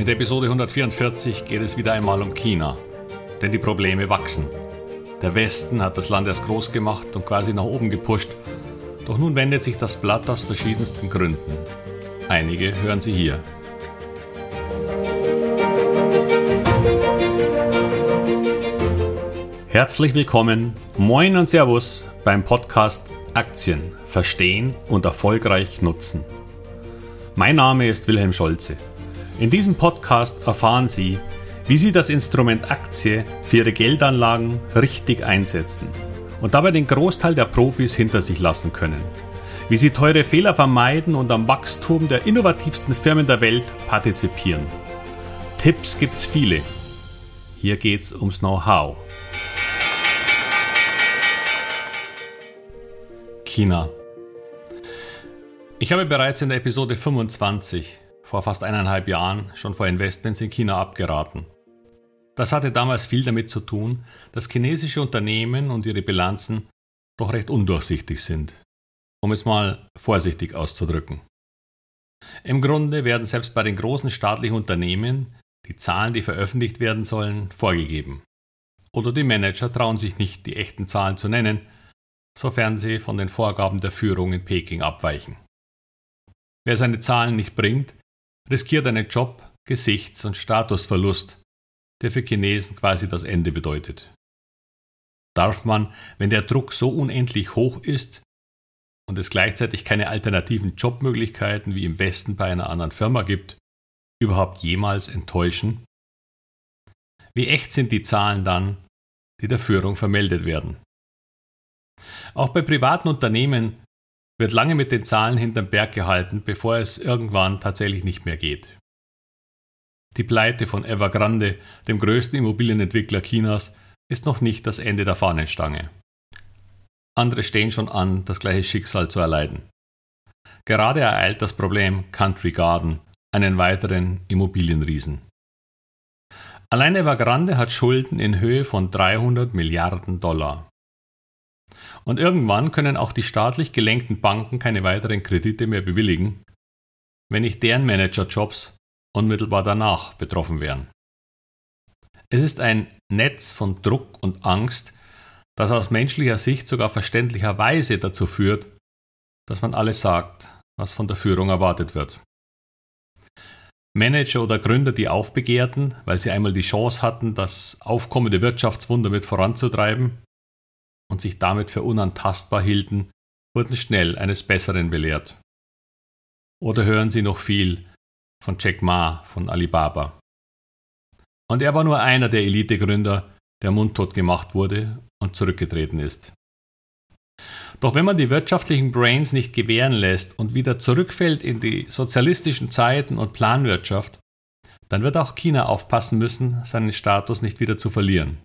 In der Episode 144 geht es wieder einmal um China. Denn die Probleme wachsen. Der Westen hat das Land erst groß gemacht und quasi nach oben gepusht. Doch nun wendet sich das Blatt aus verschiedensten Gründen. Einige hören Sie hier. Herzlich willkommen, moin und Servus beim Podcast Aktien verstehen und erfolgreich nutzen. Mein Name ist Wilhelm Scholze. In diesem Podcast erfahren Sie, wie Sie das Instrument Aktie für Ihre Geldanlagen richtig einsetzen und dabei den Großteil der Profis hinter sich lassen können. Wie Sie teure Fehler vermeiden und am Wachstum der innovativsten Firmen der Welt partizipieren. Tipps gibt's viele. Hier geht's ums Know-how. China. Ich habe bereits in der Episode 25 vor fast eineinhalb Jahren schon vor Investments in China abgeraten. Das hatte damals viel damit zu tun, dass chinesische Unternehmen und ihre Bilanzen doch recht undurchsichtig sind, um es mal vorsichtig auszudrücken. Im Grunde werden selbst bei den großen staatlichen Unternehmen die Zahlen, die veröffentlicht werden sollen, vorgegeben. Oder die Manager trauen sich nicht, die echten Zahlen zu nennen, sofern sie von den Vorgaben der Führung in Peking abweichen. Wer seine Zahlen nicht bringt, riskiert einen Job, Gesichts- und Statusverlust, der für Chinesen quasi das Ende bedeutet. Darf man, wenn der Druck so unendlich hoch ist und es gleichzeitig keine alternativen Jobmöglichkeiten wie im Westen bei einer anderen Firma gibt, überhaupt jemals enttäuschen? Wie echt sind die Zahlen dann, die der Führung vermeldet werden? Auch bei privaten Unternehmen wird lange mit den Zahlen hinterm Berg gehalten, bevor es irgendwann tatsächlich nicht mehr geht. Die Pleite von Evergrande, dem größten Immobilienentwickler Chinas, ist noch nicht das Ende der Fahnenstange. Andere stehen schon an, das gleiche Schicksal zu erleiden. Gerade ereilt das Problem Country Garden, einen weiteren Immobilienriesen. Allein Evergrande hat Schulden in Höhe von 300 Milliarden Dollar. Und irgendwann können auch die staatlich gelenkten Banken keine weiteren Kredite mehr bewilligen, wenn nicht deren Managerjobs unmittelbar danach betroffen wären. Es ist ein Netz von Druck und Angst, das aus menschlicher Sicht sogar verständlicherweise dazu führt, dass man alles sagt, was von der Führung erwartet wird. Manager oder Gründer, die aufbegehrten, weil sie einmal die Chance hatten, das aufkommende Wirtschaftswunder mit voranzutreiben, und sich damit für unantastbar hielten, wurden schnell eines Besseren belehrt. Oder hören Sie noch viel von Jack Ma von Alibaba. Und er war nur einer der Elitegründer, der mundtot gemacht wurde und zurückgetreten ist. Doch wenn man die wirtschaftlichen Brains nicht gewähren lässt und wieder zurückfällt in die sozialistischen Zeiten und Planwirtschaft, dann wird auch China aufpassen müssen, seinen Status nicht wieder zu verlieren.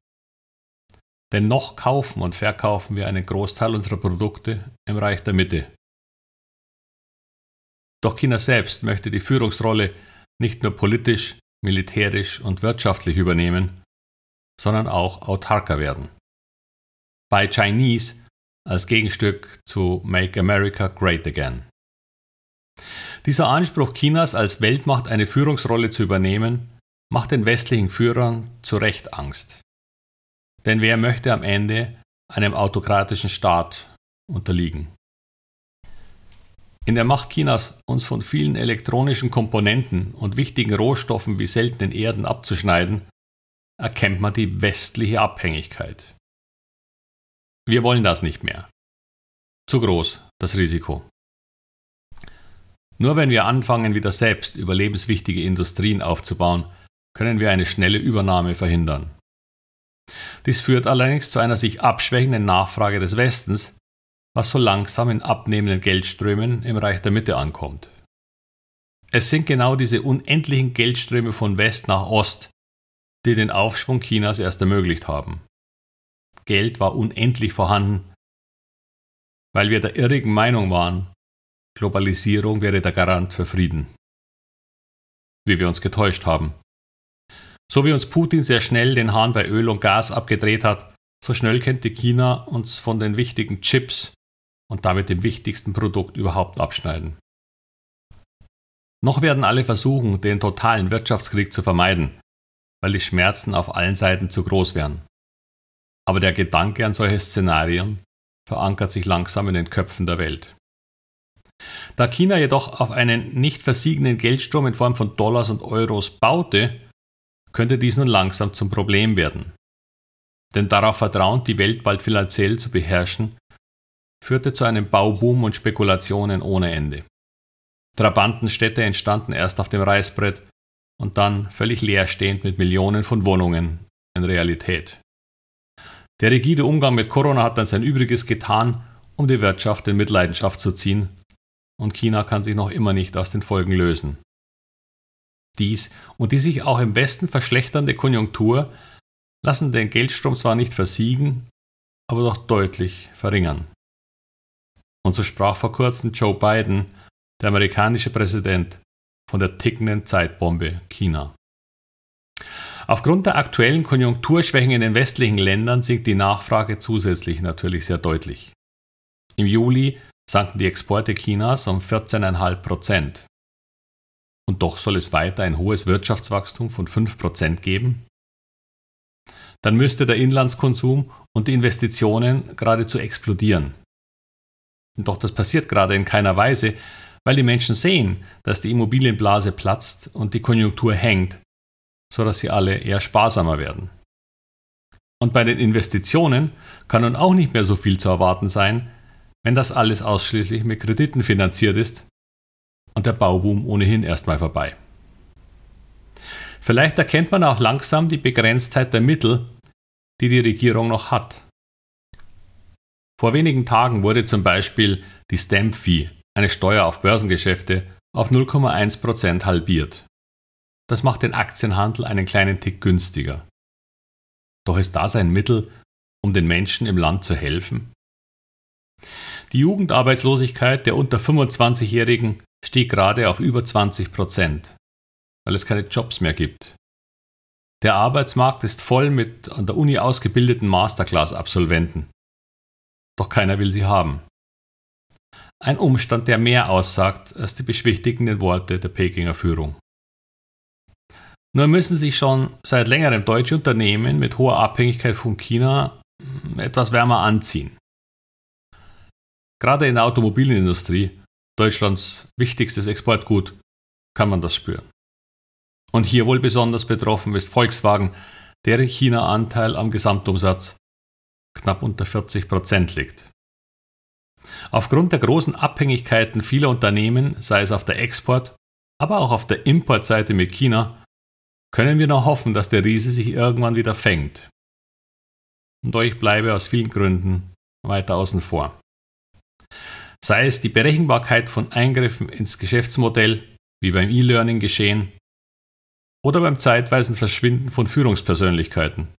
Denn noch kaufen und verkaufen wir einen Großteil unserer Produkte im Reich der Mitte. Doch China selbst möchte die Führungsrolle nicht nur politisch, militärisch und wirtschaftlich übernehmen, sondern auch autarker werden. Bei Chinese als Gegenstück zu Make America Great Again. Dieser Anspruch Chinas als Weltmacht eine Führungsrolle zu übernehmen, macht den westlichen Führern zu Recht Angst. Denn wer möchte am Ende einem autokratischen Staat unterliegen? In der Macht Chinas, uns von vielen elektronischen Komponenten und wichtigen Rohstoffen wie seltenen Erden abzuschneiden, erkennt man die westliche Abhängigkeit. Wir wollen das nicht mehr. Zu groß, das Risiko. Nur wenn wir anfangen, wieder selbst überlebenswichtige Industrien aufzubauen, können wir eine schnelle Übernahme verhindern. Dies führt allerdings zu einer sich abschwächenden Nachfrage des Westens, was so langsam in abnehmenden Geldströmen im Reich der Mitte ankommt. Es sind genau diese unendlichen Geldströme von West nach Ost, die den Aufschwung Chinas erst ermöglicht haben. Geld war unendlich vorhanden, weil wir der irrigen Meinung waren, Globalisierung wäre der Garant für Frieden. Wie wir uns getäuscht haben. So wie uns Putin sehr schnell den Hahn bei Öl und Gas abgedreht hat, so schnell könnte China uns von den wichtigen Chips und damit dem wichtigsten Produkt überhaupt abschneiden. Noch werden alle versuchen, den totalen Wirtschaftskrieg zu vermeiden, weil die Schmerzen auf allen Seiten zu groß wären. Aber der Gedanke an solche Szenarien verankert sich langsam in den Köpfen der Welt. Da China jedoch auf einen nicht versiegenden Geldstrom in Form von Dollars und Euros baute, könnte dies nun langsam zum Problem werden. Denn darauf vertrauend, die Welt bald finanziell zu beherrschen, führte zu einem Bauboom und Spekulationen ohne Ende. Trabantenstädte entstanden erst auf dem Reißbrett und dann völlig leerstehend mit Millionen von Wohnungen in Realität. Der rigide Umgang mit Corona hat dann sein Übriges getan, um die Wirtschaft in Mitleidenschaft zu ziehen, und China kann sich noch immer nicht aus den Folgen lösen. Dies und die sich auch im Westen verschlechternde Konjunktur lassen den Geldstrom zwar nicht versiegen, aber doch deutlich verringern. Und so sprach vor kurzem Joe Biden, der amerikanische Präsident, von der tickenden Zeitbombe China. Aufgrund der aktuellen Konjunkturschwächen in den westlichen Ländern sinkt die Nachfrage zusätzlich natürlich sehr deutlich. Im Juli sanken die Exporte Chinas um 14,5 Prozent. Und doch soll es weiter ein hohes Wirtschaftswachstum von 5 Prozent geben? Dann müsste der Inlandskonsum und die Investitionen geradezu explodieren. Doch das passiert gerade in keiner Weise, weil die Menschen sehen, dass die Immobilienblase platzt und die Konjunktur hängt sodass sie alle eher sparsamer werden. Und bei den Investitionen kann nun auch nicht mehr so viel zu erwarten sein, wenn das alles ausschließlich mit Krediten finanziert ist und der Bauboom ohnehin erstmal vorbei. Vielleicht erkennt man auch langsam die Begrenztheit der Mittel, die die Regierung noch hat. Vor wenigen Tagen wurde zum Beispiel die Stamp Fee, eine Steuer auf Börsengeschäfte, auf 0,1% halbiert. Das macht den Aktienhandel einen kleinen Tick günstiger. Doch ist das ein Mittel, um den Menschen im Land zu helfen? Die Jugendarbeitslosigkeit der unter 25-Jährigen stieg gerade auf über 20 Prozent, weil es keine Jobs mehr gibt. Der Arbeitsmarkt ist voll mit an der Uni ausgebildeten Masterclass-Absolventen. Doch keiner will sie haben. Ein Umstand, der mehr aussagt als die beschwichtigenden Worte der Pekinger Führung. Nur müssen sich schon seit längerem deutsche Unternehmen mit hoher Abhängigkeit von China etwas wärmer anziehen. Gerade in der Automobilindustrie, Deutschlands wichtigstes Exportgut, kann man das spüren. Und hier wohl besonders betroffen ist Volkswagen, deren China-Anteil am Gesamtumsatz knapp unter 40 Prozent liegt. Aufgrund der großen Abhängigkeiten vieler Unternehmen, sei es auf der Export, aber auch auf der Importseite mit China, können wir noch hoffen, dass der Riese sich irgendwann wieder fängt. Und ich bleibe aus vielen Gründen weiter außen vor. Sei es die Berechenbarkeit von Eingriffen ins Geschäftsmodell, wie beim E-Learning geschehen, oder beim zeitweisen Verschwinden von Führungspersönlichkeiten.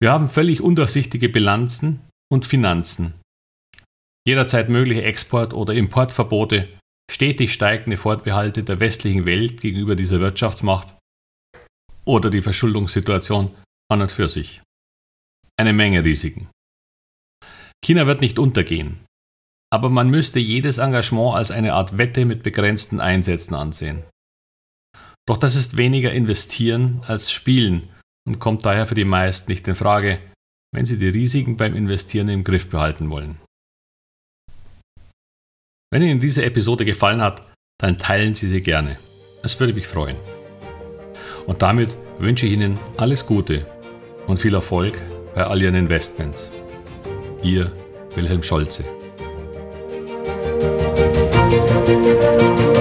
Wir haben völlig undurchsichtige Bilanzen und Finanzen. Jederzeit mögliche Export- oder Importverbote, stetig steigende Fortbehalte der westlichen Welt gegenüber dieser Wirtschaftsmacht oder die Verschuldungssituation an und für sich. Eine Menge Risiken. China wird nicht untergehen, aber man müsste jedes Engagement als eine Art Wette mit begrenzten Einsätzen ansehen. Doch das ist weniger investieren als spielen und kommt daher für die meisten nicht in Frage, wenn sie die Risiken beim Investieren im Griff behalten wollen. Wenn Ihnen diese Episode gefallen hat, dann teilen Sie sie gerne. Es würde mich freuen. Und damit wünsche ich Ihnen alles Gute und viel Erfolg bei all Ihren Investments. Ihr Wilhelm Scholze. Música